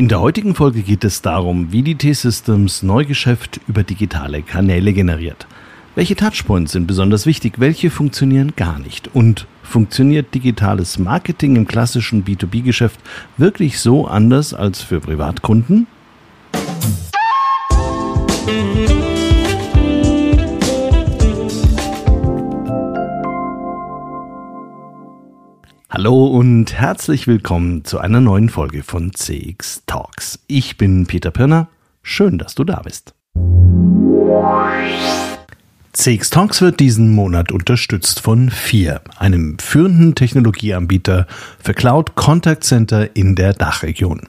In der heutigen Folge geht es darum, wie die T-Systems Neugeschäft über digitale Kanäle generiert. Welche Touchpoints sind besonders wichtig, welche funktionieren gar nicht? Und funktioniert digitales Marketing im klassischen B2B-Geschäft wirklich so anders als für Privatkunden? Hallo und herzlich willkommen zu einer neuen Folge von CX Talks. Ich bin Peter Pirner. Schön, dass du da bist. CX Talks wird diesen Monat unterstützt von FIR, einem führenden Technologieanbieter für Cloud Contact Center in der Dachregion.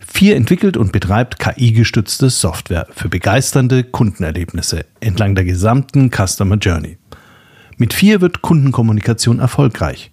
FIR entwickelt und betreibt KI-gestützte Software für begeisternde Kundenerlebnisse entlang der gesamten Customer Journey. Mit FIR wird Kundenkommunikation erfolgreich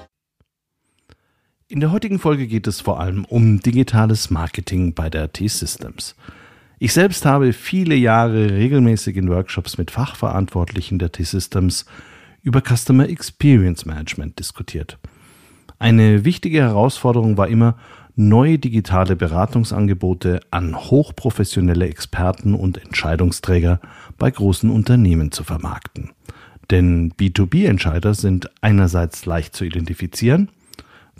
In der heutigen Folge geht es vor allem um digitales Marketing bei der T-Systems. Ich selbst habe viele Jahre regelmäßig in Workshops mit Fachverantwortlichen der T-Systems über Customer Experience Management diskutiert. Eine wichtige Herausforderung war immer, neue digitale Beratungsangebote an hochprofessionelle Experten und Entscheidungsträger bei großen Unternehmen zu vermarkten. Denn B2B-Entscheider sind einerseits leicht zu identifizieren –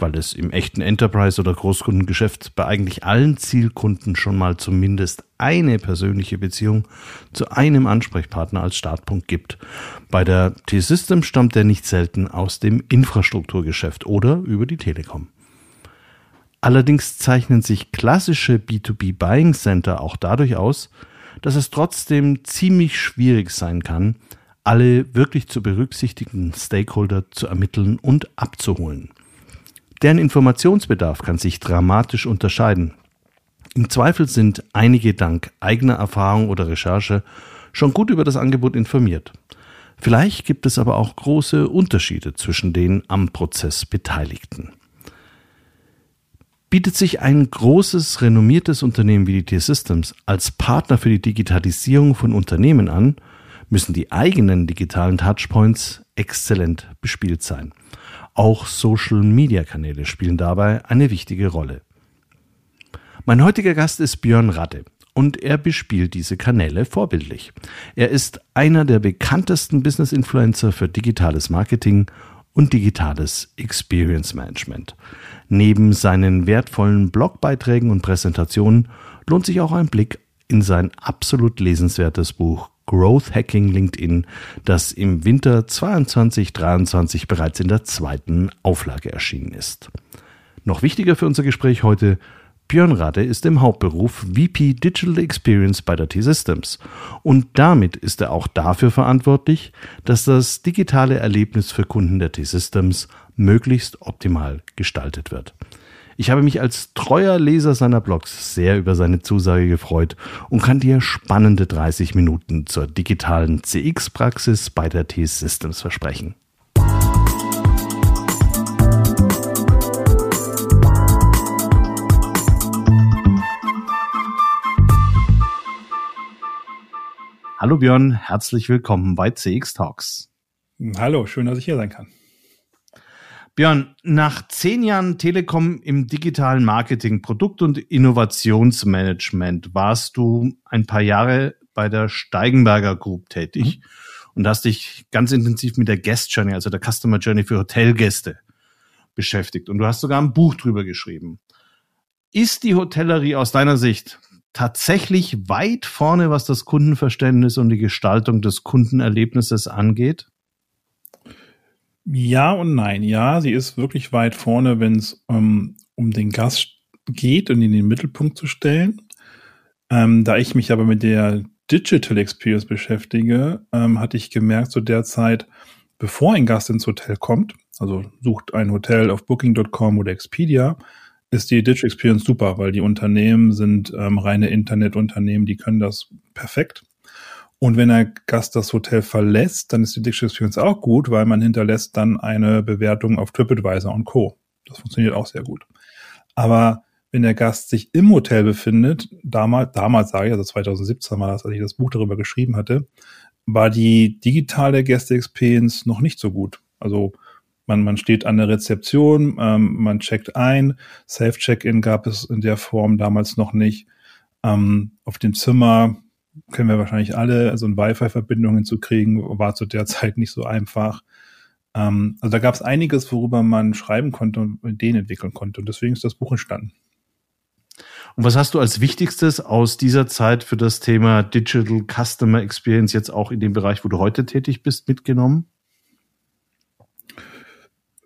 weil es im echten Enterprise- oder Großkundengeschäft bei eigentlich allen Zielkunden schon mal zumindest eine persönliche Beziehung zu einem Ansprechpartner als Startpunkt gibt. Bei der T-System stammt er nicht selten aus dem Infrastrukturgeschäft oder über die Telekom. Allerdings zeichnen sich klassische B2B Buying Center auch dadurch aus, dass es trotzdem ziemlich schwierig sein kann, alle wirklich zu berücksichtigenden Stakeholder zu ermitteln und abzuholen. Deren Informationsbedarf kann sich dramatisch unterscheiden. Im Zweifel sind einige dank eigener Erfahrung oder Recherche schon gut über das Angebot informiert. Vielleicht gibt es aber auch große Unterschiede zwischen den am Prozess Beteiligten. Bietet sich ein großes, renommiertes Unternehmen wie die T-Systems als Partner für die Digitalisierung von Unternehmen an, müssen die eigenen digitalen Touchpoints exzellent bespielt sein. Auch Social-Media-Kanäle spielen dabei eine wichtige Rolle. Mein heutiger Gast ist Björn Radde und er bespielt diese Kanäle vorbildlich. Er ist einer der bekanntesten Business-Influencer für digitales Marketing und digitales Experience Management. Neben seinen wertvollen Blogbeiträgen und Präsentationen lohnt sich auch ein Blick in sein absolut lesenswertes Buch Growth Hacking LinkedIn, das im Winter 22-23 bereits in der zweiten Auflage erschienen ist. Noch wichtiger für unser Gespräch heute, Björn Rade ist im Hauptberuf VP Digital Experience bei der T-Systems und damit ist er auch dafür verantwortlich, dass das digitale Erlebnis für Kunden der T-Systems möglichst optimal gestaltet wird. Ich habe mich als treuer Leser seiner Blogs sehr über seine Zusage gefreut und kann dir spannende 30 Minuten zur digitalen CX-Praxis bei der T-Systems versprechen. Hallo Björn, herzlich willkommen bei CX Talks. Hallo, schön, dass ich hier sein kann. Björn, nach zehn Jahren Telekom im digitalen Marketing, Produkt- und Innovationsmanagement warst du ein paar Jahre bei der Steigenberger Group tätig mhm. und hast dich ganz intensiv mit der Guest Journey, also der Customer Journey für Hotelgäste beschäftigt. Und du hast sogar ein Buch drüber geschrieben. Ist die Hotellerie aus deiner Sicht tatsächlich weit vorne, was das Kundenverständnis und die Gestaltung des Kundenerlebnisses angeht? Ja und nein. Ja, sie ist wirklich weit vorne, wenn es ähm, um den Gast geht und in den Mittelpunkt zu stellen. Ähm, da ich mich aber mit der Digital Experience beschäftige, ähm, hatte ich gemerkt, zu der Zeit, bevor ein Gast ins Hotel kommt, also sucht ein Hotel auf Booking.com oder Expedia, ist die Digital Experience super, weil die Unternehmen sind ähm, reine Internetunternehmen, die können das perfekt. Und wenn der Gast das Hotel verlässt, dann ist die Digital Experience auch gut, weil man hinterlässt dann eine Bewertung auf TripAdvisor und Co. Das funktioniert auch sehr gut. Aber wenn der Gast sich im Hotel befindet, damals, damals sage ich, also 2017 war das, als ich das Buch darüber geschrieben hatte, war die digitale Gäste-Experience noch nicht so gut. Also man, man steht an der Rezeption, ähm, man checkt ein, Self-Check-In gab es in der Form damals noch nicht. Ähm, auf dem Zimmer kennen wir wahrscheinlich alle, also eine Wi-Fi-Verbindung hinzukriegen, war zu der Zeit nicht so einfach. Ähm, also da gab es einiges, worüber man schreiben konnte und Ideen entwickeln konnte. Und deswegen ist das Buch entstanden. Und was hast du als Wichtigstes aus dieser Zeit für das Thema Digital Customer Experience jetzt auch in dem Bereich, wo du heute tätig bist, mitgenommen?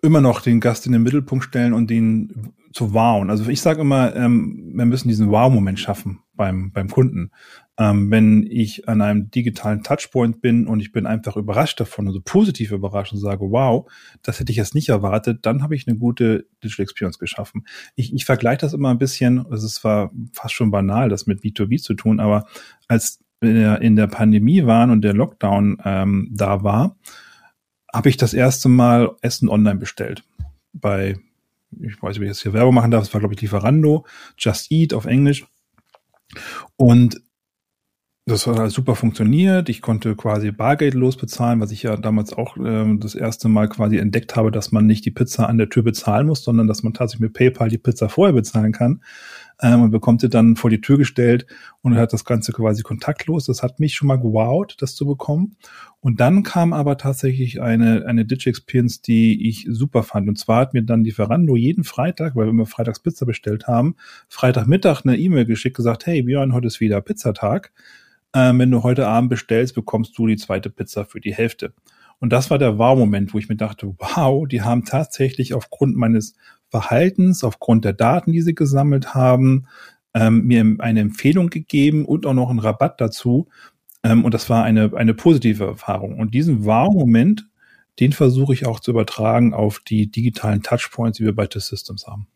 Immer noch den Gast in den Mittelpunkt stellen und den zu wowen. Also ich sage immer, ähm, wir müssen diesen Wow-Moment schaffen beim, beim Kunden. Ähm, wenn ich an einem digitalen Touchpoint bin und ich bin einfach überrascht davon, also positiv überrascht und sage, wow, das hätte ich jetzt nicht erwartet, dann habe ich eine gute Digital Experience geschaffen. Ich, ich vergleiche das immer ein bisschen, es ist zwar fast schon banal, das mit B2B zu tun, aber als wir in der Pandemie waren und der Lockdown ähm, da war, habe ich das erste Mal Essen online bestellt. Bei, ich weiß nicht, ob ich jetzt hier Werbung machen darf, das war, glaube ich, Lieferando, Just Eat auf Englisch. Und das hat halt super funktioniert. Ich konnte quasi bargeldlos bezahlen, was ich ja damals auch äh, das erste Mal quasi entdeckt habe, dass man nicht die Pizza an der Tür bezahlen muss, sondern dass man tatsächlich mit PayPal die Pizza vorher bezahlen kann. Ähm, und bekommt sie dann vor die Tür gestellt und hat das Ganze quasi kontaktlos. Das hat mich schon mal gewowt, das zu bekommen. Und dann kam aber tatsächlich eine, eine Digi Experience, die ich super fand. Und zwar hat mir dann Lieferando jeden Freitag, weil wir immer freitags Pizza bestellt haben, Freitagmittag eine E-Mail geschickt, gesagt, hey Björn, heute ist wieder Pizzatag ähm, wenn du heute Abend bestellst, bekommst du die zweite Pizza für die Hälfte. Und das war der Wow-Moment, wo ich mir dachte, wow, die haben tatsächlich aufgrund meines Verhaltens, aufgrund der Daten, die sie gesammelt haben, ähm, mir eine Empfehlung gegeben und auch noch einen Rabatt dazu. Ähm, und das war eine, eine positive Erfahrung. Und diesen Wow-Moment, den versuche ich auch zu übertragen auf die digitalen Touchpoints, die wir bei T-Systems haben.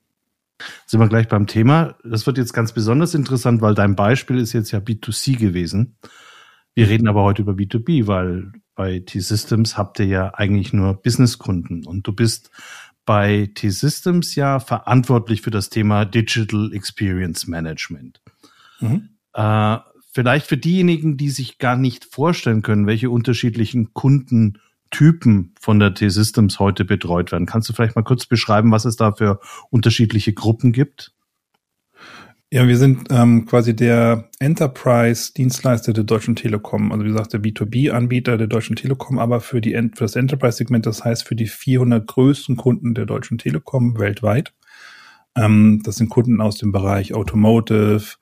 Sind wir gleich beim Thema. Das wird jetzt ganz besonders interessant, weil dein Beispiel ist jetzt ja B2C gewesen. Wir reden aber heute über B2B, weil bei T-Systems habt ihr ja eigentlich nur Businesskunden und du bist bei T-Systems ja verantwortlich für das Thema Digital Experience Management. Mhm. Äh, vielleicht für diejenigen, die sich gar nicht vorstellen können, welche unterschiedlichen Kunden Typen von der T-Systems heute betreut werden. Kannst du vielleicht mal kurz beschreiben, was es da für unterschiedliche Gruppen gibt? Ja, wir sind ähm, quasi der Enterprise-Dienstleister der Deutschen Telekom, also wie gesagt der B2B-Anbieter der Deutschen Telekom, aber für, die, für das Enterprise-Segment, das heißt für die 400 größten Kunden der Deutschen Telekom weltweit. Ähm, das sind Kunden aus dem Bereich Automotive,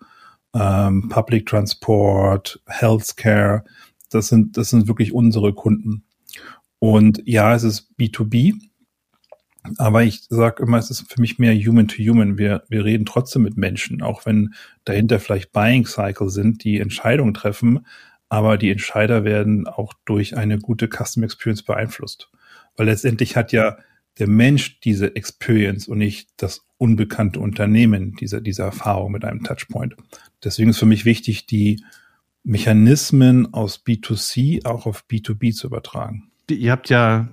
ähm, Public Transport, Healthcare. Das sind, das sind wirklich unsere Kunden. Und ja, es ist B2B, aber ich sage immer, es ist für mich mehr Human to Human. Wir, wir reden trotzdem mit Menschen, auch wenn dahinter vielleicht Buying Cycle sind, die Entscheidungen treffen, aber die Entscheider werden auch durch eine gute Custom Experience beeinflusst. Weil letztendlich hat ja der Mensch diese Experience und nicht das unbekannte Unternehmen diese, diese Erfahrung mit einem Touchpoint. Deswegen ist für mich wichtig, die Mechanismen aus B2C auch auf B2B zu übertragen ihr habt ja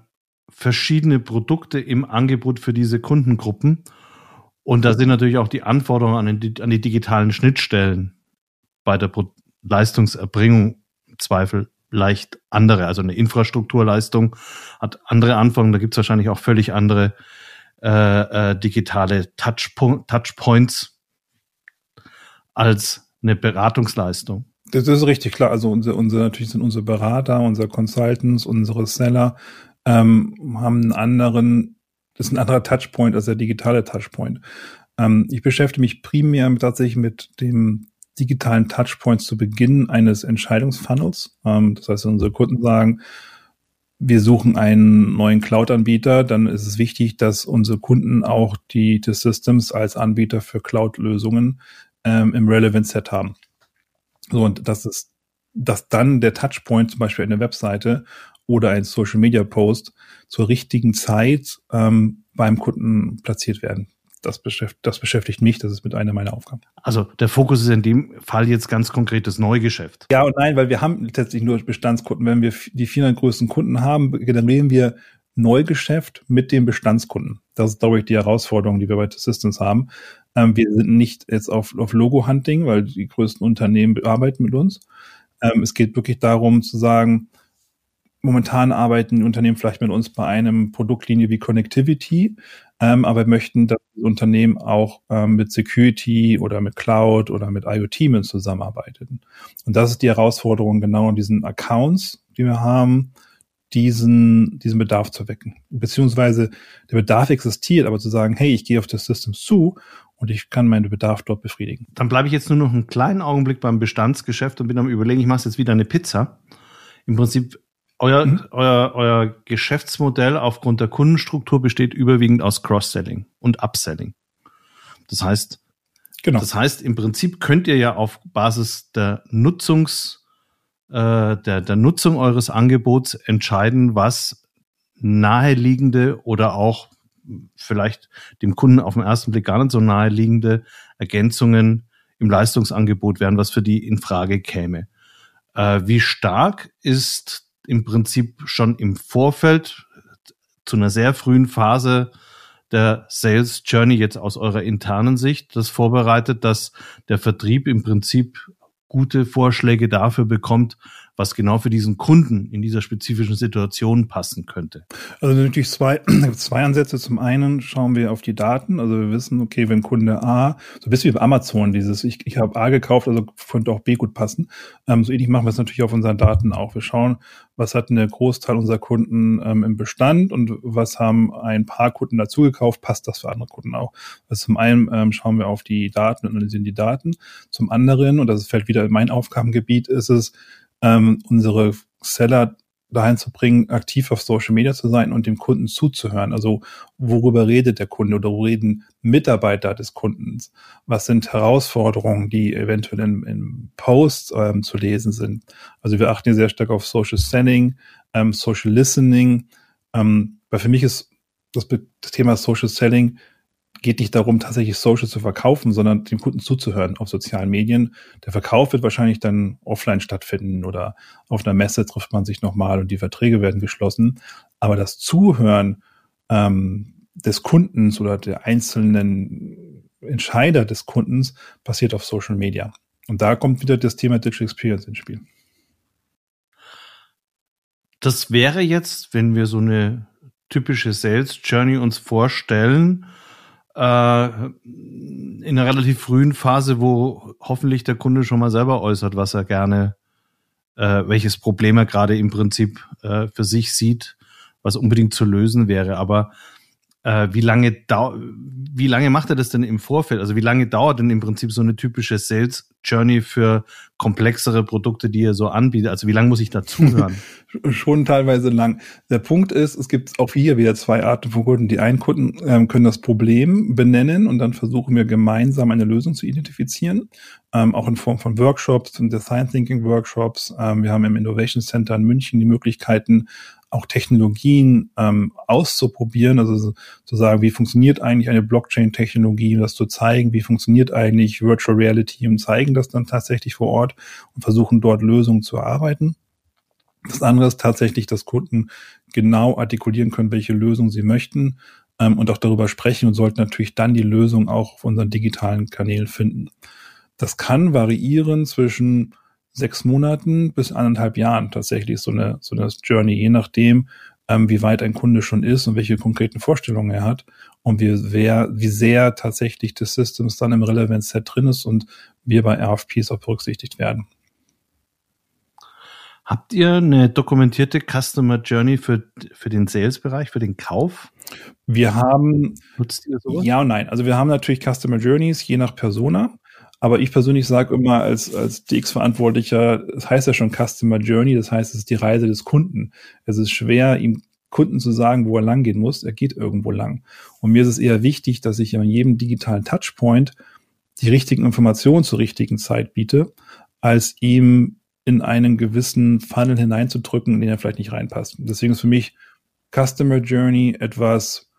verschiedene Produkte im Angebot für diese Kundengruppen. Und da sind natürlich auch die Anforderungen an die, an die digitalen Schnittstellen bei der Pro Leistungserbringung im Zweifel leicht andere. Also eine Infrastrukturleistung hat andere Anforderungen. Da gibt es wahrscheinlich auch völlig andere äh, äh, digitale Touchpo Touchpoints als eine Beratungsleistung. Das ist richtig klar. Also unsere, unsere natürlich sind unsere Berater, unsere Consultants, unsere Seller ähm, haben einen anderen, das ist ein anderer Touchpoint als der digitale Touchpoint. Ähm, ich beschäftige mich primär tatsächlich mit dem digitalen Touchpoint zu Beginn eines Entscheidungsfunnels. Ähm, das heißt, unsere Kunden sagen, wir suchen einen neuen Cloud-Anbieter, dann ist es wichtig, dass unsere Kunden auch die, die Systems als Anbieter für Cloud-Lösungen ähm, im Relevant Set haben. So, und das ist, dass dann der Touchpoint zum Beispiel eine Webseite oder ein Social Media Post zur richtigen Zeit ähm, beim Kunden platziert werden. das, beschäftigt, das beschäftigt mich, das ist mit einer meiner Aufgaben. Also der Fokus ist in dem Fall jetzt ganz konkret das Neugeschäft. Ja und nein, weil wir haben letztlich nur Bestandskunden. Wenn wir die 400 größten Kunden haben, generieren wir Neugeschäft mit den Bestandskunden. Das ist, glaube ich, die Herausforderung, die wir bei Systems haben. Ähm, wir sind nicht jetzt auf, auf Logo-Hunting, weil die größten Unternehmen arbeiten mit uns. Ähm, es geht wirklich darum zu sagen, momentan arbeiten Unternehmen vielleicht mit uns bei einem Produktlinie wie Connectivity, ähm, aber möchten, dass das Unternehmen auch ähm, mit Security oder mit Cloud oder mit IoT mit zusammenarbeitet. Und das ist die Herausforderung genau in diesen Accounts, die wir haben, diesen, diesen Bedarf zu wecken. Beziehungsweise der Bedarf existiert, aber zu sagen, hey, ich gehe auf das System zu und ich kann meinen Bedarf dort befriedigen. Dann bleibe ich jetzt nur noch einen kleinen Augenblick beim Bestandsgeschäft und bin am überlegen, ich mache jetzt wieder eine Pizza. Im Prinzip euer, mhm. euer, euer Geschäftsmodell aufgrund der Kundenstruktur besteht überwiegend aus Cross-Selling und Upselling. Das heißt, genau. das heißt, im Prinzip könnt ihr ja auf Basis der Nutzungs, äh, der, der Nutzung eures Angebots entscheiden, was naheliegende oder auch vielleicht dem Kunden auf den ersten Blick gar nicht so naheliegende Ergänzungen im Leistungsangebot wären, was für die in Frage käme. Äh, wie stark ist im Prinzip schon im Vorfeld zu einer sehr frühen Phase der Sales Journey jetzt aus eurer internen Sicht das vorbereitet, dass der Vertrieb im Prinzip gute Vorschläge dafür bekommt, was genau für diesen Kunden in dieser spezifischen Situation passen könnte? Also natürlich zwei, zwei Ansätze. Zum einen schauen wir auf die Daten. Also wir wissen, okay, wenn Kunde A, so ein bisschen wie bei Amazon, dieses, ich, ich habe A gekauft, also könnte auch B gut passen. Ähm, so ähnlich machen wir es natürlich auf unseren Daten auch. Wir schauen, was hat eine Großteil unserer Kunden ähm, im Bestand und was haben ein paar Kunden dazugekauft, passt das für andere Kunden auch. Also zum einen ähm, schauen wir auf die Daten und analysieren die Daten. Zum anderen, und das fällt wieder in mein Aufgabengebiet, ist es, ähm, unsere Seller dahin zu bringen, aktiv auf Social Media zu sein und dem Kunden zuzuhören. Also worüber redet der Kunde oder wo reden Mitarbeiter des Kundens? Was sind Herausforderungen, die eventuell in, in Posts ähm, zu lesen sind? Also wir achten hier sehr stark auf Social Selling, ähm, Social Listening. Ähm, weil für mich ist das, das Thema Social Selling geht nicht darum, tatsächlich Social zu verkaufen, sondern dem Kunden zuzuhören auf sozialen Medien. Der Verkauf wird wahrscheinlich dann offline stattfinden oder auf einer Messe trifft man sich nochmal und die Verträge werden geschlossen. Aber das Zuhören ähm, des Kundens oder der einzelnen Entscheider des Kundens passiert auf Social Media. Und da kommt wieder das Thema Digital Experience ins Spiel. Das wäre jetzt, wenn wir so eine typische Sales Journey uns vorstellen, äh, in einer relativ frühen Phase, wo hoffentlich der Kunde schon mal selber äußert, was er gerne, äh, welches Problem er gerade im Prinzip äh, für sich sieht, was unbedingt zu lösen wäre. Aber äh, wie lange dau wie lange macht er das denn im Vorfeld? Also wie lange dauert denn im Prinzip so eine typische Sales Journey für komplexere Produkte, die ihr so anbietet? Also wie lange muss ich dazuhören? Schon teilweise lang. Der Punkt ist, es gibt auch hier wieder zwei Arten von Kunden. Die einen Kunden ähm, können das Problem benennen und dann versuchen wir gemeinsam eine Lösung zu identifizieren, ähm, auch in Form von Workshops Design Thinking Workshops. Ähm, wir haben im Innovation Center in München die Möglichkeiten, auch Technologien ähm, auszuprobieren, also zu sagen, wie funktioniert eigentlich eine Blockchain-Technologie, das zu zeigen, wie funktioniert eigentlich Virtual Reality und zeigen das dann tatsächlich vor Ort und versuchen dort Lösungen zu erarbeiten. Das andere ist tatsächlich, dass Kunden genau artikulieren können, welche Lösung sie möchten ähm, und auch darüber sprechen und sollten natürlich dann die Lösung auch auf unseren digitalen Kanälen finden. Das kann variieren zwischen sechs Monaten bis anderthalb Jahren tatsächlich so eine, so eine Journey, je nachdem, ähm, wie weit ein Kunde schon ist und welche konkreten Vorstellungen er hat und wie, wer, wie sehr tatsächlich des Systems dann im Relevance Set drin ist und wir bei RFPs auch berücksichtigt werden. Habt ihr eine dokumentierte Customer Journey für, für den Sales-Bereich, für den Kauf? Wir haben, Nutzt ihr sowas? ja und nein. Also wir haben natürlich Customer Journeys, je nach Persona. Aber ich persönlich sage immer als, als DX-Verantwortlicher, das heißt ja schon Customer Journey, das heißt, es ist die Reise des Kunden. Es ist schwer, ihm Kunden zu sagen, wo er lang gehen muss. Er geht irgendwo lang. Und mir ist es eher wichtig, dass ich an jedem digitalen Touchpoint die richtigen Informationen zur richtigen Zeit biete, als ihm in einen gewissen Funnel hineinzudrücken, in den er vielleicht nicht reinpasst. Deswegen ist für mich Customer Journey etwas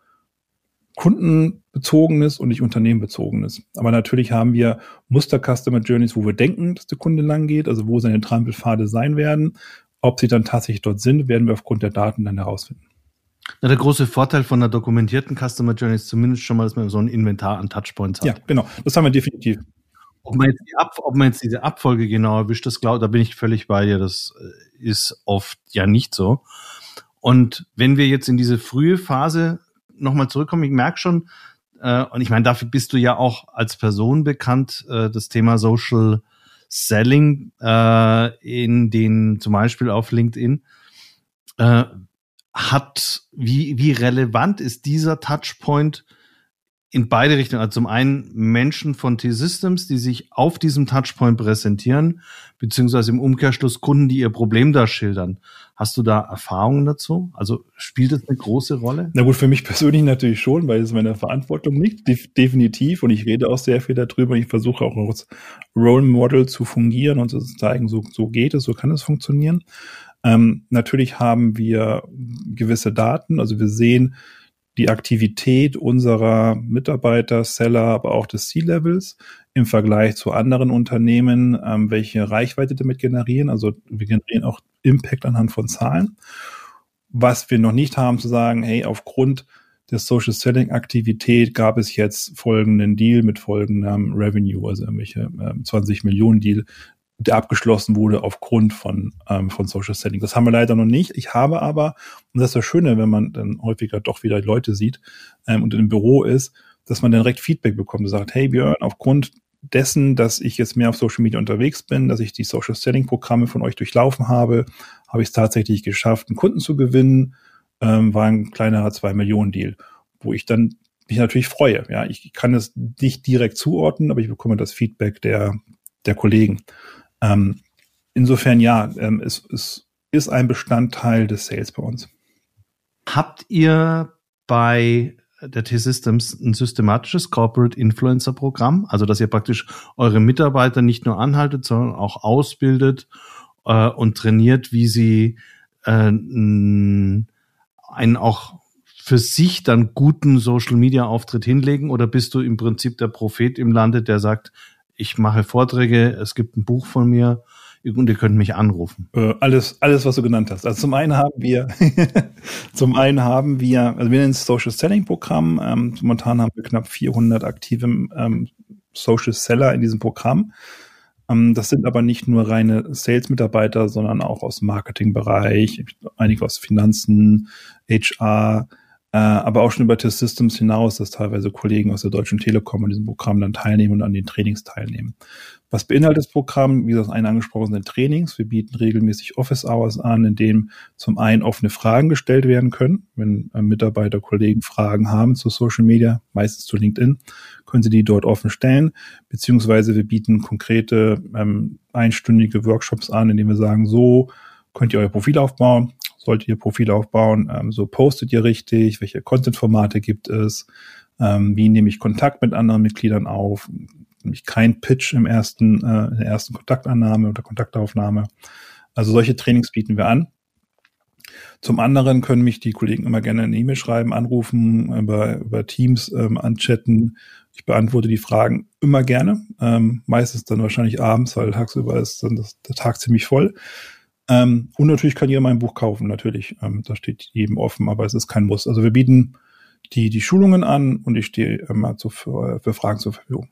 kundenbezogenes und nicht unternehmenbezogenes. Aber natürlich haben wir Muster-Customer Journeys, wo wir denken, dass der Kunde lang geht, also wo seine Trampelpfade sein werden. Ob sie dann tatsächlich dort sind, werden wir aufgrund der Daten dann herausfinden. Na, der große Vorteil von einer dokumentierten Customer Journey ist zumindest schon mal, dass man so ein Inventar an Touchpoints hat. Ja, genau. Das haben wir definitiv. Ob man jetzt, Ab ob man jetzt diese Abfolge genau erwischt, das glaube da bin ich völlig bei dir. Das äh, ist oft ja nicht so. Und wenn wir jetzt in diese frühe Phase nochmal zurückkommen, ich merke schon, äh, und ich meine, dafür bist du ja auch als Person bekannt, äh, das Thema Social Selling äh, in den, zum Beispiel auf LinkedIn. Äh, hat, wie, wie relevant ist dieser Touchpoint in beide Richtungen. Also zum einen Menschen von T-Systems, die sich auf diesem Touchpoint präsentieren, beziehungsweise im Umkehrschluss Kunden, die ihr Problem da schildern. Hast du da Erfahrungen dazu? Also spielt das eine große Rolle? Na gut, für mich persönlich natürlich schon, weil es meine Verantwortung nicht, definitiv. Und ich rede auch sehr viel darüber. Ich versuche auch als Role Model zu fungieren und zu zeigen, so, so geht es, so kann es funktionieren. Ähm, natürlich haben wir gewisse Daten, also wir sehen, die Aktivität unserer Mitarbeiter, Seller, aber auch des C-Levels im Vergleich zu anderen Unternehmen, ähm, welche Reichweite damit generieren. Also wir generieren auch Impact anhand von Zahlen. Was wir noch nicht haben, zu sagen, hey, aufgrund der Social Selling Aktivität gab es jetzt folgenden Deal mit folgendem Revenue, also irgendwelche äh, 20 Millionen Deal, der abgeschlossen wurde aufgrund von, ähm, von Social Selling. Das haben wir leider noch nicht. Ich habe aber, und das ist das Schöne, wenn man dann häufiger doch wieder Leute sieht ähm, und im Büro ist, dass man dann direkt Feedback bekommt und sagt, hey Björn, aufgrund dessen, dass ich jetzt mehr auf Social Media unterwegs bin, dass ich die Social Selling Programme von euch durchlaufen habe, habe ich es tatsächlich geschafft, einen Kunden zu gewinnen, ähm, war ein kleinerer 2 Millionen Deal, wo ich dann mich natürlich freue. Ja, ich kann es nicht direkt zuordnen, aber ich bekomme das Feedback der, der Kollegen. Ähm, insofern ja, ähm, es, es ist ein Bestandteil des Sales bei uns. Habt ihr bei der T-Systems ein systematisches Corporate Influencer Programm, also dass ihr praktisch eure Mitarbeiter nicht nur anhaltet, sondern auch ausbildet äh, und trainiert, wie sie äh, einen auch für sich dann guten Social Media Auftritt hinlegen oder bist du im Prinzip der Prophet im Lande, der sagt, ich mache Vorträge, es gibt ein Buch von mir und ihr könnt mich anrufen. Äh, alles, alles, was du genannt hast. Also zum einen haben wir, zum einen haben wir, also wir nennen es Social Selling Programm. Ähm, momentan haben wir knapp 400 aktive ähm, Social Seller in diesem Programm. Ähm, das sind aber nicht nur reine Sales-Mitarbeiter, sondern auch aus dem Marketingbereich, einige aus Finanzen, HR, äh, aber auch schon über Test Systems hinaus, dass teilweise Kollegen aus der Deutschen Telekom an diesem Programm dann teilnehmen und an den Trainings teilnehmen. Was beinhaltet das Programm? Wie das eine angesprochen sind Trainings. Wir bieten regelmäßig Office Hours an, in denen zum einen offene Fragen gestellt werden können. Wenn äh, Mitarbeiter, Kollegen Fragen haben zu Social Media, meistens zu LinkedIn, können sie die dort offen stellen. Beziehungsweise wir bieten konkrete ähm, einstündige Workshops an, in denen wir sagen, so könnt ihr euer Profil aufbauen solltet ihr Profil aufbauen, ähm, so postet ihr richtig, welche Content-Formate gibt es, ähm, wie nehme ich Kontakt mit anderen Mitgliedern auf, nämlich kein Pitch im ersten, äh, in der ersten Kontaktannahme oder Kontaktaufnahme. Also solche Trainings bieten wir an. Zum anderen können mich die Kollegen immer gerne eine E-Mail schreiben, anrufen, über, über Teams ähm, anchatten. Ich beantworte die Fragen immer gerne. Ähm, meistens dann wahrscheinlich abends, weil tagsüber ist dann das, der Tag ziemlich voll. Ähm, und natürlich kann jeder mein Buch kaufen, natürlich. Ähm, das steht jedem offen, aber es ist kein Muss. Also wir bieten die, die Schulungen an und ich stehe immer zu, für, für Fragen zur Verfügung.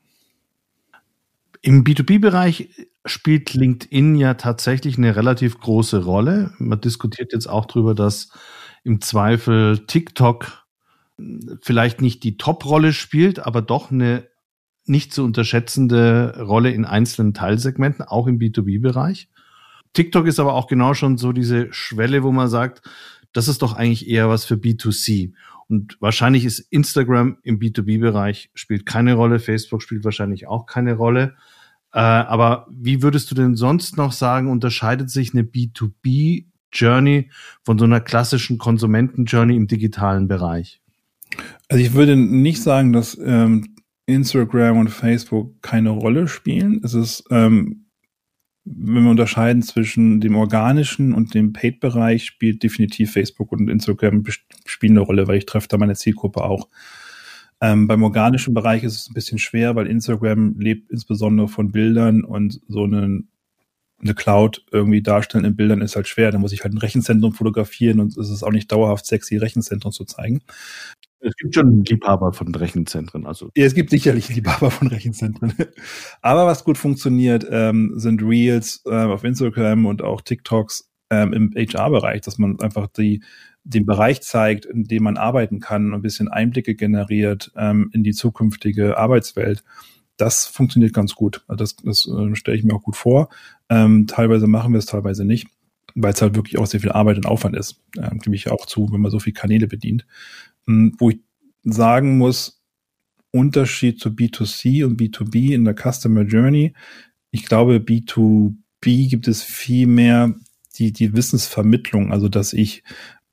Im B2B-Bereich spielt LinkedIn ja tatsächlich eine relativ große Rolle. Man diskutiert jetzt auch darüber, dass im Zweifel TikTok vielleicht nicht die Top-Rolle spielt, aber doch eine nicht zu unterschätzende Rolle in einzelnen Teilsegmenten, auch im B2B-Bereich. TikTok ist aber auch genau schon so diese Schwelle, wo man sagt, das ist doch eigentlich eher was für B2C. Und wahrscheinlich ist Instagram im B2B-Bereich spielt keine Rolle, Facebook spielt wahrscheinlich auch keine Rolle. Äh, aber wie würdest du denn sonst noch sagen, unterscheidet sich eine B2B-Journey von so einer klassischen Konsumenten-Journey im digitalen Bereich? Also ich würde nicht sagen, dass ähm, Instagram und Facebook keine Rolle spielen. Es ist ähm, wenn wir unterscheiden zwischen dem organischen und dem Paid-Bereich, spielt definitiv Facebook und Instagram spielen eine Rolle, weil ich treffe da meine Zielgruppe auch. Ähm, beim organischen Bereich ist es ein bisschen schwer, weil Instagram lebt insbesondere von Bildern und so einen eine Cloud irgendwie darstellen in Bildern ist halt schwer. Da muss ich halt ein Rechenzentrum fotografieren und es ist auch nicht dauerhaft sexy, Rechenzentrum zu zeigen. Es gibt schon Liebhaber von Rechenzentren. Also. Es gibt sicherlich Liebhaber von Rechenzentren. Aber was gut funktioniert, ähm, sind Reels äh, auf Instagram und auch TikToks ähm, im HR-Bereich, dass man einfach die, den Bereich zeigt, in dem man arbeiten kann und ein bisschen Einblicke generiert ähm, in die zukünftige Arbeitswelt. Das funktioniert ganz gut. Also das, das äh, stelle ich mir auch gut vor. Ähm, teilweise machen wir es, teilweise nicht, weil es halt wirklich auch sehr viel Arbeit und Aufwand ist. Ähm, gebe ich auch zu, wenn man so viel Kanäle bedient. Ähm, wo ich sagen muss, Unterschied zu B2C und B2B in der Customer Journey. Ich glaube, B2B gibt es viel mehr die, die Wissensvermittlung, also dass ich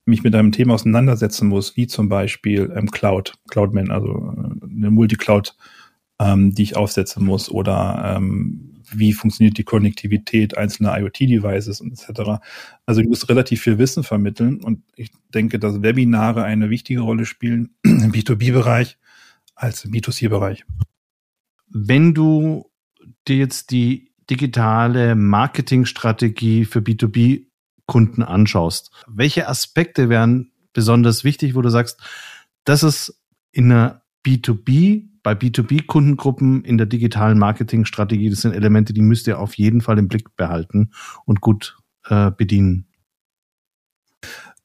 mich mit einem Thema auseinandersetzen muss, wie zum Beispiel ähm, Cloud, Cloudman, also äh, eine Multicloud, ähm, die ich aufsetzen muss oder ähm, wie funktioniert die Konnektivität einzelner IoT-Devices und etc. Also du musst relativ viel Wissen vermitteln und ich denke, dass Webinare eine wichtige Rolle spielen im B2B-Bereich als im B2C-Bereich. Wenn du dir jetzt die digitale Marketingstrategie für B2B-Kunden anschaust, welche Aspekte wären besonders wichtig, wo du sagst, das ist in einer B2B, bei B2B-Kundengruppen in der digitalen Marketingstrategie, das sind Elemente, die müsst ihr auf jeden Fall im Blick behalten und gut äh, bedienen.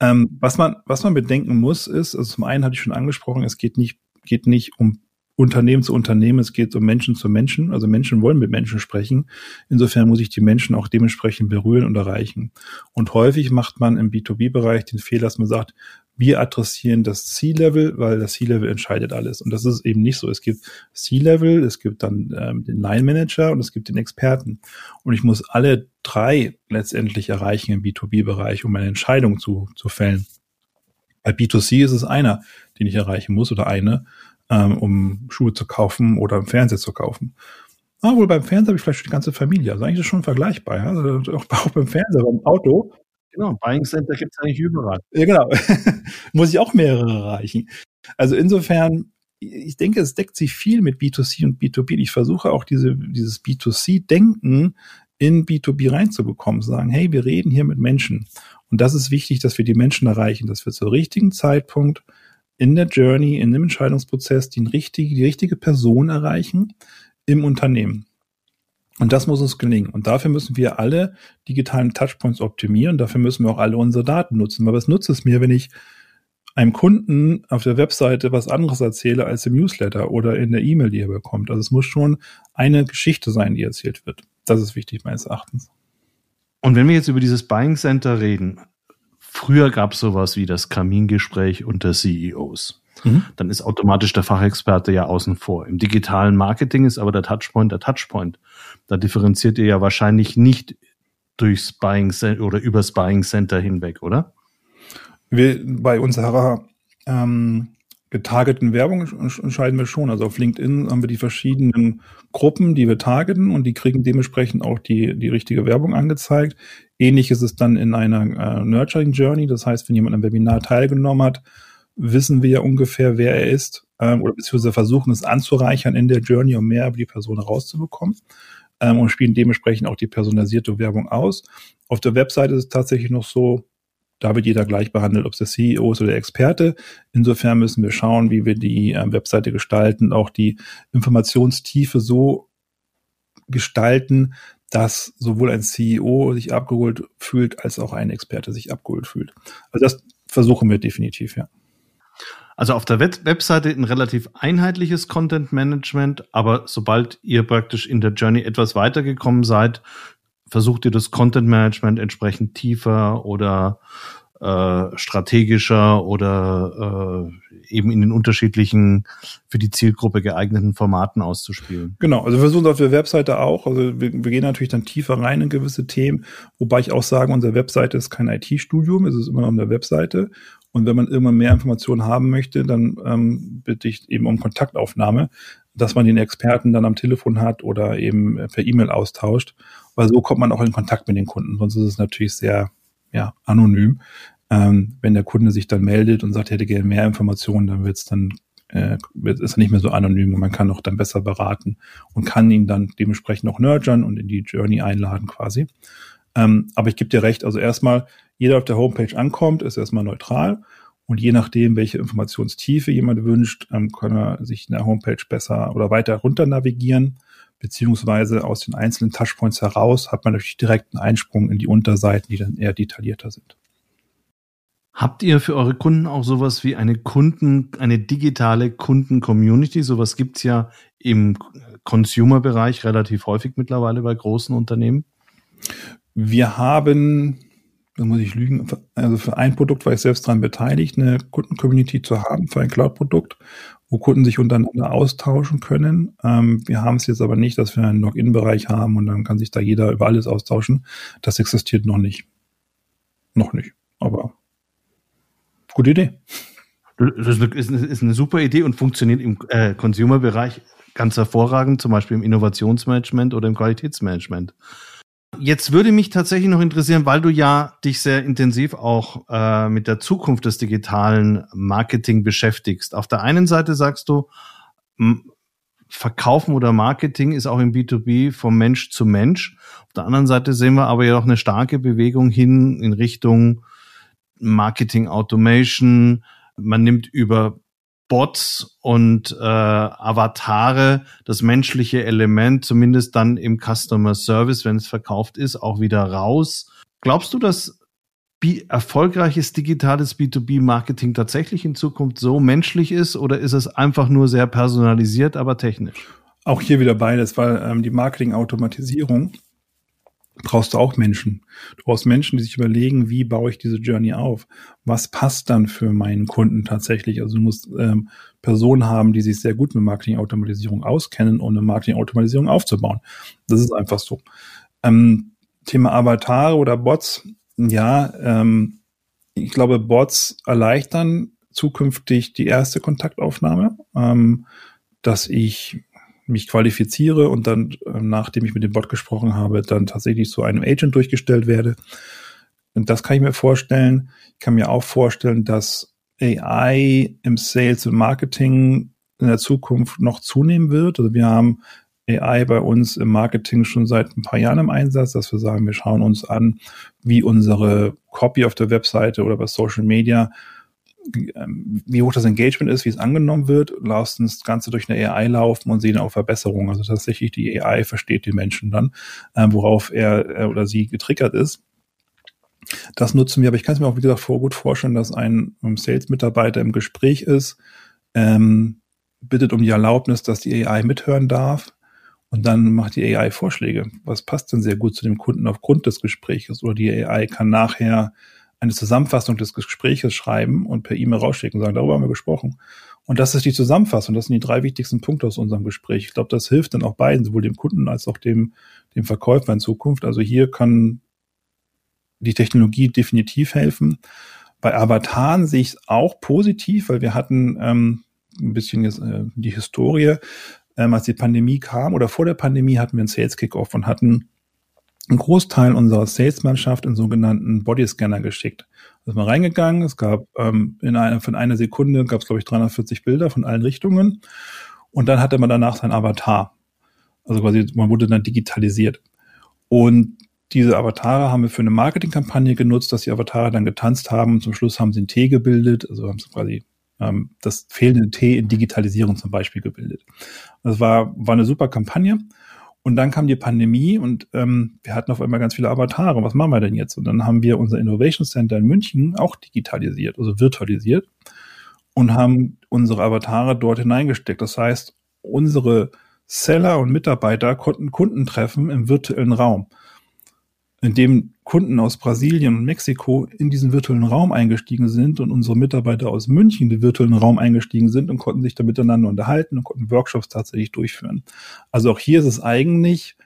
Ähm, was man, was man bedenken muss, ist, also zum einen hatte ich schon angesprochen, es geht nicht, geht nicht um Unternehmen zu Unternehmen, es geht um Menschen zu Menschen. Also Menschen wollen mit Menschen sprechen. Insofern muss ich die Menschen auch dementsprechend berühren und erreichen. Und häufig macht man im B2B-Bereich den Fehler, dass man sagt, wir adressieren das C-Level, weil das C-Level entscheidet alles. Und das ist eben nicht so. Es gibt C-Level, es gibt dann ähm, den Line-Manager und es gibt den Experten. Und ich muss alle drei letztendlich erreichen im B2B-Bereich, um eine Entscheidung zu, zu fällen. Bei B2C ist es einer, den ich erreichen muss oder eine ähm, um Schuhe zu kaufen oder einen Fernseher zu kaufen. Ah, wohl beim Fernseher habe ich vielleicht die ganze Familie. Also eigentlich ist schon vergleichbar. Ja? Also auch beim Fernseher, beim Auto. Genau, Buying Center gibt es eigentlich überall. Ja, genau. Muss ich auch mehrere erreichen. Also insofern, ich denke, es deckt sich viel mit B2C und B2B. Ich versuche auch diese, dieses B2C-Denken in B2B reinzubekommen, sagen, hey, wir reden hier mit Menschen. Und das ist wichtig, dass wir die Menschen erreichen, dass wir zur richtigen Zeitpunkt in der Journey, in dem Entscheidungsprozess die richtige, die richtige Person erreichen im Unternehmen. Und das muss uns gelingen. Und dafür müssen wir alle digitalen Touchpoints optimieren. Dafür müssen wir auch alle unsere Daten nutzen. Weil was nutzt es mir, wenn ich einem Kunden auf der Webseite was anderes erzähle als im Newsletter oder in der E-Mail, die er bekommt? Also es muss schon eine Geschichte sein, die erzählt wird. Das ist wichtig meines Erachtens. Und wenn wir jetzt über dieses Buying Center reden, Früher gab es sowas wie das Kamingespräch unter CEOs. Mhm. Dann ist automatisch der Fachexperte ja außen vor. Im digitalen Marketing ist aber der Touchpoint der Touchpoint. Da differenziert ihr ja wahrscheinlich nicht durchs Buying Center oder übers Buying Center hinweg, oder? Wir, bei unserer ähm, getargeten Werbung entscheiden wir schon. Also auf LinkedIn haben wir die verschiedenen Gruppen, die wir targeten und die kriegen dementsprechend auch die, die richtige Werbung angezeigt. Ähnlich ist es dann in einer äh, Nurturing Journey. Das heißt, wenn jemand am Webinar teilgenommen hat, wissen wir ungefähr, wer er ist, ähm, oder beziehungsweise versuchen es anzureichern in der Journey, um mehr über die Person herauszubekommen ähm, und spielen dementsprechend auch die personalisierte Werbung aus. Auf der Webseite ist es tatsächlich noch so, da wird jeder gleich behandelt, ob es der CEO ist oder der Experte. Insofern müssen wir schauen, wie wir die äh, Webseite gestalten, auch die Informationstiefe so gestalten, dass sowohl ein CEO sich abgeholt fühlt, als auch ein Experte sich abgeholt fühlt. Also das versuchen wir definitiv, ja. Also auf der Web Webseite ein relativ einheitliches Content Management, aber sobald ihr praktisch in der Journey etwas weitergekommen seid, versucht ihr das Content Management entsprechend tiefer oder äh, strategischer oder äh, eben in den unterschiedlichen für die Zielgruppe geeigneten Formaten auszuspielen. Genau, also wir versuchen auf der Webseite auch, also wir, wir gehen natürlich dann tiefer rein in gewisse Themen, wobei ich auch sage, unsere Webseite ist kein IT-Studium, es ist immer noch eine Webseite und wenn man immer mehr Informationen haben möchte, dann ähm, bitte ich eben um Kontaktaufnahme, dass man den Experten dann am Telefon hat oder eben per E-Mail austauscht, weil so kommt man auch in Kontakt mit den Kunden. Sonst ist es natürlich sehr ja, anonym. Ähm, wenn der Kunde sich dann meldet und sagt, er hätte gerne mehr Informationen, dann wird es dann äh, ist er nicht mehr so anonym und man kann auch dann besser beraten und kann ihn dann dementsprechend auch nurturen und in die Journey einladen quasi. Ähm, aber ich gebe dir recht, also erstmal, jeder auf der Homepage ankommt, ist erstmal neutral und je nachdem, welche Informationstiefe jemand wünscht, ähm, kann er sich in der Homepage besser oder weiter runter navigieren beziehungsweise aus den einzelnen Touchpoints heraus hat man natürlich direkt einen Einsprung in die Unterseiten, die dann eher detaillierter sind. Habt ihr für eure Kunden auch sowas wie eine Kunden, eine digitale Kunden-Community? Sowas gibt's ja im Consumer-Bereich relativ häufig mittlerweile bei großen Unternehmen. Wir haben, da muss ich lügen, also für ein Produkt war ich selbst daran beteiligt, eine Kunden-Community zu haben für ein Cloud-Produkt, wo Kunden sich untereinander austauschen können. Ähm, wir haben es jetzt aber nicht, dass wir einen Login-Bereich haben und dann kann sich da jeder über alles austauschen. Das existiert noch nicht. Noch nicht, aber Gute Idee. Das ist eine, ist eine super Idee und funktioniert im äh, Consumer-Bereich ganz hervorragend, zum Beispiel im Innovationsmanagement oder im Qualitätsmanagement. Jetzt würde mich tatsächlich noch interessieren, weil du ja dich sehr intensiv auch äh, mit der Zukunft des digitalen Marketing beschäftigst. Auf der einen Seite sagst du, Verkaufen oder Marketing ist auch im B2B vom Mensch zu Mensch. Auf der anderen Seite sehen wir aber ja auch eine starke Bewegung hin in Richtung Marketing Automation. Man nimmt über Bots und äh, Avatare das menschliche Element, zumindest dann im Customer Service, wenn es verkauft ist, auch wieder raus. Glaubst du, dass erfolgreiches digitales B2B-Marketing tatsächlich in Zukunft so menschlich ist oder ist es einfach nur sehr personalisiert, aber technisch? Auch hier wieder beides, weil ähm, die Marketing-Automatisierung brauchst du auch Menschen. Du brauchst Menschen, die sich überlegen, wie baue ich diese Journey auf? Was passt dann für meinen Kunden tatsächlich? Also du musst ähm, Personen haben, die sich sehr gut mit Marketing-Automatisierung auskennen, um eine Marketing-Automatisierung aufzubauen. Das ist einfach so. Ähm, Thema Avatare oder Bots, ja, ähm, ich glaube, Bots erleichtern zukünftig die erste Kontaktaufnahme, ähm, dass ich mich qualifiziere und dann, äh, nachdem ich mit dem Bot gesprochen habe, dann tatsächlich zu einem Agent durchgestellt werde. Und das kann ich mir vorstellen. Ich kann mir auch vorstellen, dass AI im Sales und Marketing in der Zukunft noch zunehmen wird. Also wir haben AI bei uns im Marketing schon seit ein paar Jahren im Einsatz, dass wir sagen, wir schauen uns an, wie unsere Copy auf der Webseite oder bei Social Media ähm, wie hoch das Engagement ist, wie es angenommen wird, lassen das Ganze durch eine AI laufen und sehen auch Verbesserungen. Also tatsächlich die AI versteht den Menschen dann, ähm, worauf er, er oder sie getriggert ist. Das nutzen wir, aber ich kann es mir auch, wie gesagt, vor, gut vorstellen, dass ein Sales-Mitarbeiter im Gespräch ist, ähm, bittet um die Erlaubnis, dass die AI mithören darf. Und dann macht die AI Vorschläge. Was passt denn sehr gut zu dem Kunden aufgrund des Gesprächs? Oder die AI kann nachher eine Zusammenfassung des Gespräches schreiben und per E-Mail rausschicken sagen, darüber haben wir gesprochen. Und das ist die Zusammenfassung. Das sind die drei wichtigsten Punkte aus unserem Gespräch. Ich glaube, das hilft dann auch beiden, sowohl dem Kunden als auch dem, dem Verkäufer in Zukunft. Also hier kann die Technologie definitiv helfen. Bei Avataren sehe ich es auch positiv, weil wir hatten ähm, ein bisschen äh, die Historie, ähm, als die Pandemie kam oder vor der Pandemie hatten wir einen Sales Kickoff und hatten einen Großteil unserer Salesmannschaft in sogenannten Bodyscanner geschickt. Da ist man reingegangen, es gab ähm, in einer, von einer Sekunde gab es, glaube ich, 340 Bilder von allen Richtungen und dann hatte man danach sein Avatar. Also quasi, man wurde dann digitalisiert. Und diese Avatare haben wir für eine Marketingkampagne genutzt, dass die Avatare dann getanzt haben zum Schluss haben sie einen T gebildet, also haben sie quasi ähm, das fehlende T in Digitalisierung zum Beispiel gebildet. Das war, war eine super Kampagne und dann kam die Pandemie und ähm, wir hatten auf einmal ganz viele Avatare. Was machen wir denn jetzt? Und dann haben wir unser Innovation Center in München auch digitalisiert, also virtualisiert und haben unsere Avatare dort hineingesteckt. Das heißt, unsere Seller und Mitarbeiter konnten Kunden treffen im virtuellen Raum in dem Kunden aus Brasilien und Mexiko in diesen virtuellen Raum eingestiegen sind und unsere Mitarbeiter aus München in den virtuellen Raum eingestiegen sind und konnten sich da miteinander unterhalten und konnten Workshops tatsächlich durchführen. Also auch hier ist es eigentlich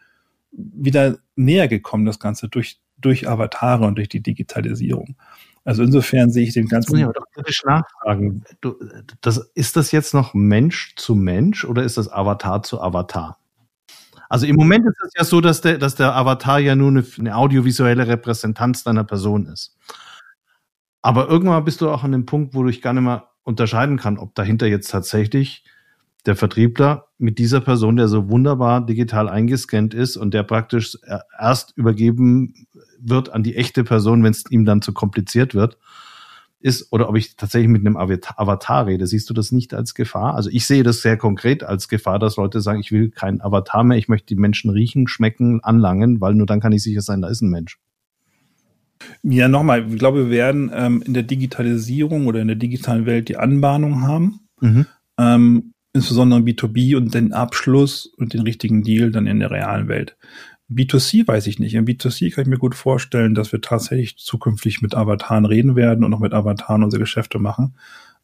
wieder näher gekommen, das Ganze durch, durch Avatare und durch die Digitalisierung. Also insofern sehe ich den ganzen. Ja, doch kritisch nachfragen. Du, das, ist das jetzt noch Mensch zu Mensch oder ist das Avatar zu Avatar? Also im Moment ist es ja so, dass der, dass der Avatar ja nur eine, eine audiovisuelle Repräsentanz deiner Person ist. Aber irgendwann bist du auch an dem Punkt, wo du dich gar nicht mehr unterscheiden kann, ob dahinter jetzt tatsächlich der Vertriebler mit dieser Person, der so wunderbar digital eingescannt ist und der praktisch erst übergeben wird an die echte Person, wenn es ihm dann zu kompliziert wird, ist, oder ob ich tatsächlich mit einem Avatar rede. Siehst du das nicht als Gefahr? Also ich sehe das sehr konkret als Gefahr, dass Leute sagen, ich will keinen Avatar mehr, ich möchte die Menschen riechen, schmecken, anlangen, weil nur dann kann ich sicher sein, da ist ein Mensch. Ja, nochmal, ich glaube, wir werden ähm, in der Digitalisierung oder in der digitalen Welt die Anbahnung haben. Mhm. Ähm, insbesondere im B2B und den Abschluss und den richtigen Deal dann in der realen Welt. B2C weiß ich nicht. Im B2C kann ich mir gut vorstellen, dass wir tatsächlich zukünftig mit Avataren reden werden und auch mit Avataren unsere Geschäfte machen,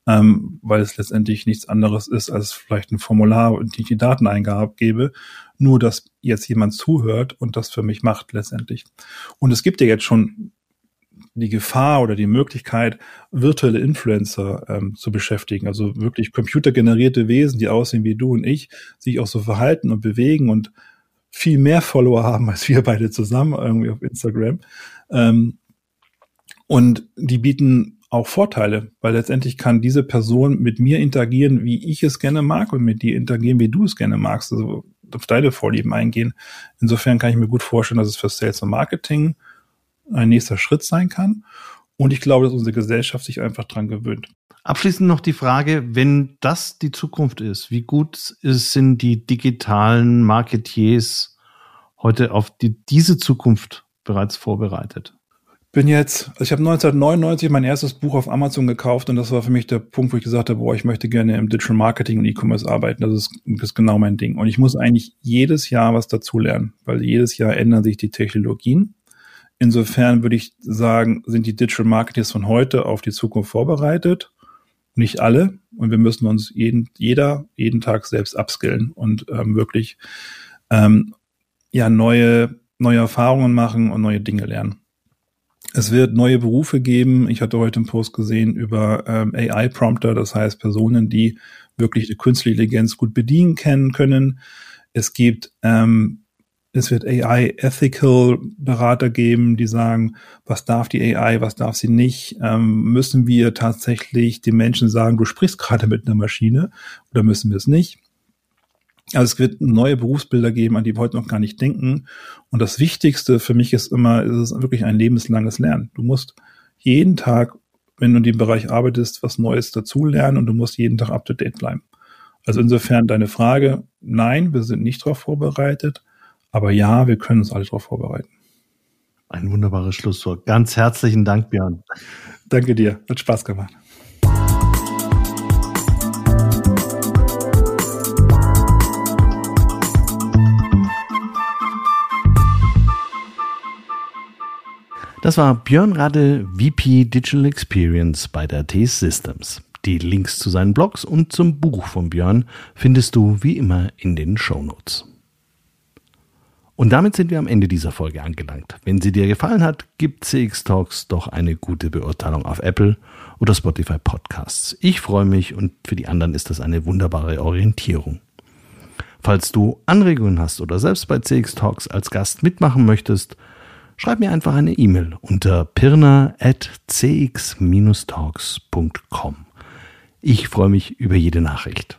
ähm, weil es letztendlich nichts anderes ist als vielleicht ein Formular und ich die Dateneingabe gebe, nur dass jetzt jemand zuhört und das für mich macht letztendlich. Und es gibt ja jetzt schon die Gefahr oder die Möglichkeit, virtuelle Influencer ähm, zu beschäftigen, also wirklich computergenerierte Wesen, die aussehen wie du und ich, sich auch so verhalten und bewegen und viel mehr Follower haben als wir beide zusammen irgendwie auf Instagram. Ähm, und die bieten auch Vorteile, weil letztendlich kann diese Person mit mir interagieren, wie ich es gerne mag und mit dir interagieren, wie du es gerne magst, also auf deine Vorlieben eingehen. Insofern kann ich mir gut vorstellen, dass es für Sales und Marketing ein nächster Schritt sein kann. Und ich glaube, dass unsere Gesellschaft sich einfach dran gewöhnt. Abschließend noch die Frage, wenn das die Zukunft ist, wie gut sind die digitalen Marketiers heute auf die, diese Zukunft bereits vorbereitet? Bin jetzt, also ich habe 1999 mein erstes Buch auf Amazon gekauft und das war für mich der Punkt, wo ich gesagt habe, boah, ich möchte gerne im Digital Marketing und E-Commerce arbeiten. Das ist, das ist genau mein Ding. Und ich muss eigentlich jedes Jahr was dazulernen, weil jedes Jahr ändern sich die Technologien. Insofern würde ich sagen, sind die Digital Marketers von heute auf die Zukunft vorbereitet. Nicht alle. Und wir müssen uns jeden, jeder, jeden Tag selbst upskillen und ähm, wirklich ähm, ja neue, neue Erfahrungen machen und neue Dinge lernen. Es wird neue Berufe geben. Ich hatte heute einen Post gesehen über ähm, AI-Prompter, das heißt Personen, die wirklich die künstliche Intelligenz gut bedienen kennen können. Es gibt ähm, es wird AI-Ethical-Berater geben, die sagen, was darf die AI, was darf sie nicht? Ähm, müssen wir tatsächlich den Menschen sagen, du sprichst gerade mit einer Maschine oder müssen wir es nicht? Also es wird neue Berufsbilder geben, an die wir heute noch gar nicht denken. Und das Wichtigste für mich ist immer, ist es wirklich ein lebenslanges Lernen. Du musst jeden Tag, wenn du in dem Bereich arbeitest, was Neues dazulernen und du musst jeden Tag up to date bleiben. Also insofern deine Frage, nein, wir sind nicht darauf vorbereitet. Aber ja, wir können uns alle darauf vorbereiten. Ein wunderbares Schlusswort. Ganz herzlichen Dank, Björn. Danke dir. Hat Spaß gemacht. Das war Björn Rade, VP Digital Experience bei der T-Systems. Die Links zu seinen Blogs und zum Buch von Björn findest du wie immer in den Show Notes. Und damit sind wir am Ende dieser Folge angelangt. Wenn sie dir gefallen hat, gib CX Talks doch eine gute Beurteilung auf Apple oder Spotify Podcasts. Ich freue mich und für die anderen ist das eine wunderbare Orientierung. Falls du Anregungen hast oder selbst bei CX Talks als Gast mitmachen möchtest, schreib mir einfach eine E-Mail unter pirna.cx-talks.com. Ich freue mich über jede Nachricht.